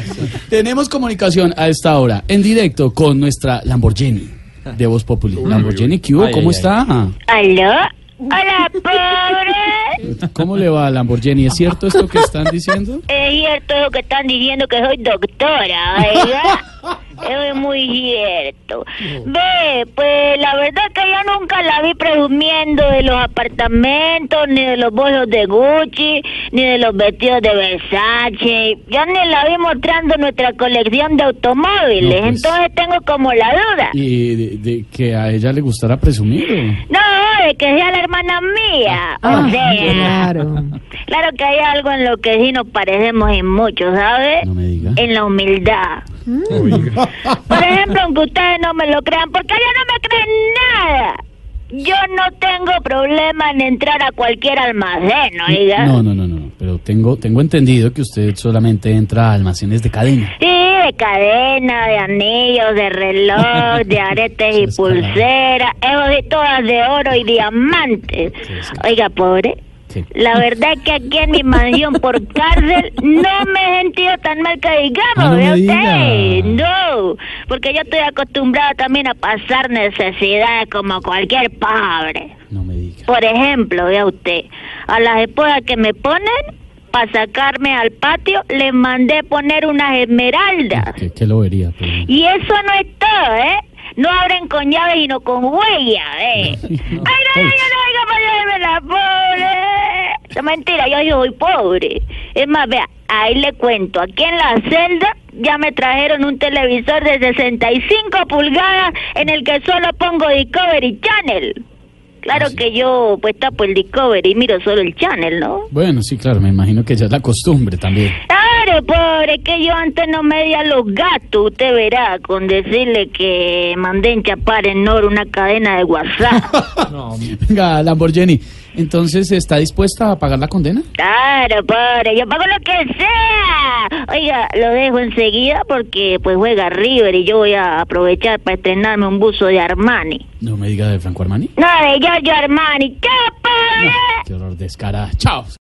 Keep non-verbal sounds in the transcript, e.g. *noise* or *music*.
*laughs* Tenemos comunicación a esta hora, en directo, con nuestra Lamborghini de Voz Populi. Lamborghini, ¿qué hubo? Ay, ¿Cómo ay, está? ¿Aló? Hola, pobre. ¿Cómo le va, Lamborghini? ¿Es cierto esto que están diciendo? *laughs* Es cierto lo que están diciendo que soy doctora, ¿verdad? *laughs* Es muy cierto. Ve, pues la verdad que yo nunca la vi presumiendo de los apartamentos, ni de los bolsos de Gucci, ni de los vestidos de Versace. Yo ni la vi mostrando nuestra colección de automóviles. No, pues. Entonces tengo como la duda. ¿Y de, de que a ella le gustara presumir? o? No, de que sea la hermana mía. Ah, o sea, Claro. claro que hay algo en lo que sí nos parecemos en mucho, ¿sabes? No me diga. En la humildad. Por ejemplo, aunque ustedes no me lo crean, porque ya no me creen nada. Yo no tengo problema en entrar a cualquier almacén, oiga. No, no, no, no. Pero tengo, tengo entendido que usted solamente entra a almacenes de cadena. Sí, de cadena, de anillos, de reloj, de *laughs* aretes y pulseras, eso sí, todas de oro y diamantes. Oiga, pobre. ¿Qué? La verdad es que aquí en mi mansión por cárcel no me he sentido tan mal que digamos, Ah, no me ¿ve diga. usted? No, porque yo estoy acostumbrada también a pasar necesidades como cualquier pobre. No me diga. Por ejemplo, vea usted, a las esposas que me ponen para sacarme al patio les mandé poner unas esmeraldas. ¿Qué, qué lo vería? Pero... Y eso no es todo, ¿eh? No abren con llave, sino con huella, ¿eh? No, ¡Ay, no, no, no, no, para llevarme la pobre! No, mentira, yo soy pobre. Es más, vea, ahí le cuento, aquí en la celda ya me trajeron un televisor de 65 pulgadas en el que solo pongo Discovery Channel. Claro Ah, sí. que yo pues tapo el Discovery y miro solo el Channel, ¿no? Bueno, sí, claro, me imagino que ya es la costumbre también. Pobre, que yo antes no medía los gatos, usted verá, con decirle que mandé enchapar en oro una cadena de WhatsApp. *laughs* No, *laughs* Venga, Lamborghini, entonces, ¿está dispuesta a pagar la condena? claro, pobre, yo pago lo que sea. Oiga, lo dejo enseguida porque pues juega River y yo voy a aprovechar para estrenarme un buzo de Armani. No me diga de Franco Armani. No, de Giorgio Armani. ¡Qué pobre! No, qué horror descarada. Chao.